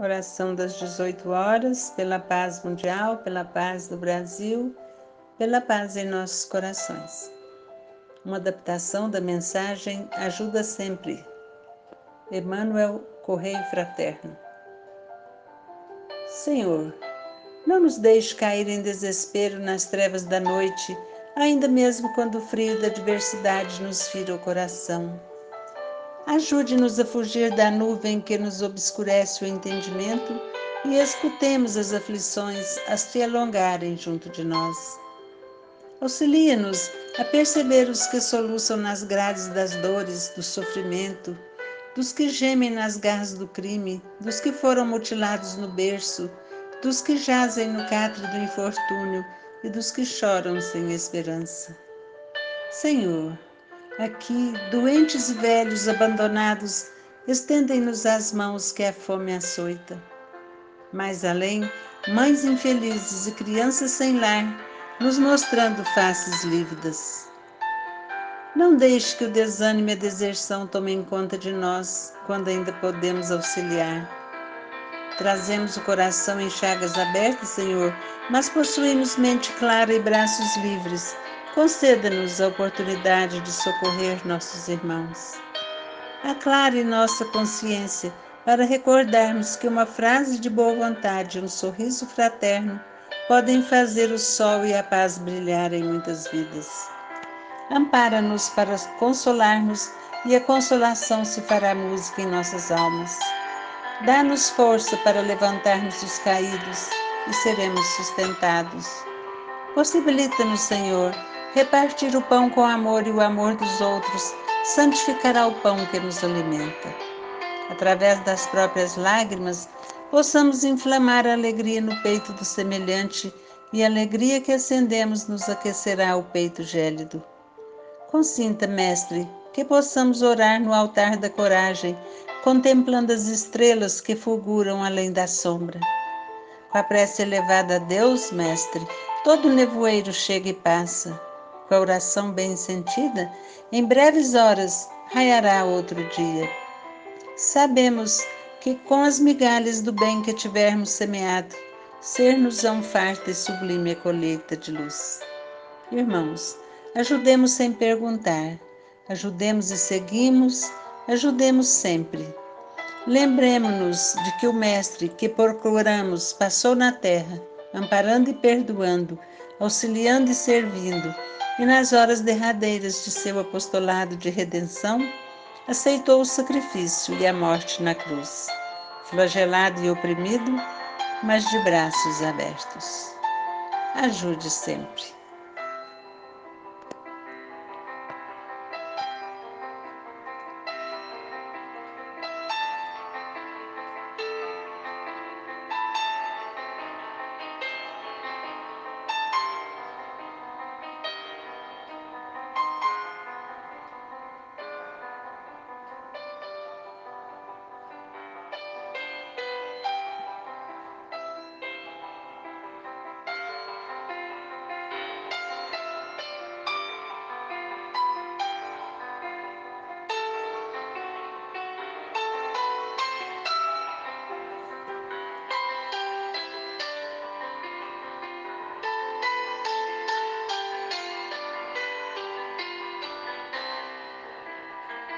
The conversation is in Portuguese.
Oração das 18 horas, pela paz mundial, pela paz do Brasil, pela paz em nossos corações. Uma adaptação da mensagem Ajuda Sempre. Emmanuel Correio Fraterno. Senhor, não nos deixe cair em desespero nas trevas da noite, ainda mesmo quando o frio da adversidade nos fira o coração. Ajude-nos a fugir da nuvem que nos obscurece o entendimento e escutemos as aflições a se alongarem junto de nós. Auxilia-nos a perceber os que soluçam nas grades das dores, do sofrimento, dos que gemem nas garras do crime, dos que foram mutilados no berço, dos que jazem no catre do infortúnio e dos que choram sem esperança. Senhor, Aqui, doentes e velhos abandonados, estendem-nos as mãos que a fome açoita. Mais além, mães infelizes e crianças sem lar, nos mostrando faces lívidas. Não deixe que o desânimo e a deserção tomem conta de nós quando ainda podemos auxiliar. Trazemos o coração em chagas abertas, Senhor, mas possuímos mente clara e braços livres conceda-nos a oportunidade de socorrer nossos irmãos. Aclare nossa consciência para recordarmos que uma frase de boa vontade e um sorriso fraterno podem fazer o sol e a paz brilhar em muitas vidas. Ampara-nos para consolarmos e a consolação se fará música em nossas almas. Dá-nos força para levantarmos os caídos e seremos sustentados. Possibilita-nos, Senhor, Repartir o pão com amor e o amor dos outros santificará o pão que nos alimenta. Através das próprias lágrimas, possamos inflamar a alegria no peito do semelhante e a alegria que acendemos nos aquecerá o peito gélido. Consinta, Mestre, que possamos orar no altar da coragem, contemplando as estrelas que fulguram além da sombra. Com a prece elevada a Deus, Mestre, todo nevoeiro chega e passa com a oração bem sentida, em breves horas raiará outro dia. Sabemos que com as migalhas do bem que tivermos semeado, ser-nos-ão farta e sublime a colheita de luz. Irmãos, ajudemos sem perguntar, ajudemos e seguimos, ajudemos sempre. Lembremos-nos de que o Mestre que procuramos passou na terra, amparando e perdoando, auxiliando e servindo, e nas horas derradeiras de seu apostolado de redenção, aceitou o sacrifício e a morte na cruz, flagelado e oprimido, mas de braços abertos. Ajude sempre.